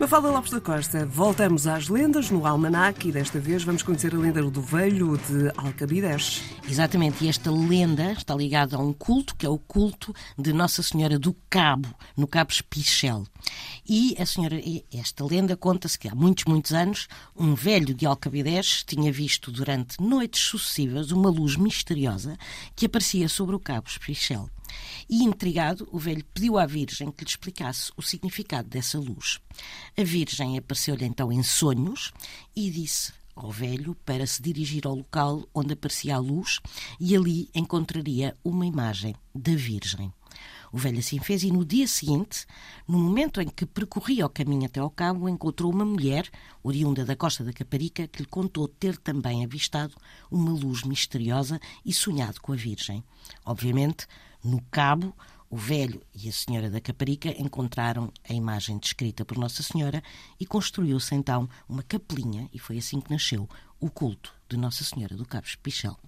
Mafalda Lopes da Costa, voltamos às lendas no Almanac e desta vez vamos conhecer a lenda do velho de Alcabidez. Exatamente, e esta lenda está ligada a um culto, que é o culto de Nossa Senhora do Cabo, no Cabo Espichel. E a senhora, esta lenda conta-se que há muitos, muitos anos, um velho de Alcabidez tinha visto durante noites sucessivas uma luz misteriosa que aparecia sobre o Cabo Espichel. E, intrigado, o velho pediu à Virgem que lhe explicasse o significado dessa luz. A Virgem apareceu-lhe então em sonhos e disse ao velho para se dirigir ao local onde aparecia a luz e ali encontraria uma imagem da Virgem. O velho assim fez e no dia seguinte, no momento em que percorria o caminho até ao cabo, encontrou uma mulher, oriunda da costa da Caparica, que lhe contou ter também avistado uma luz misteriosa e sonhado com a Virgem. Obviamente, no cabo, o velho e a senhora da Caparica encontraram a imagem descrita por Nossa Senhora e construiu-se então uma capelinha e foi assim que nasceu o culto de Nossa Senhora do Cabo Espichel.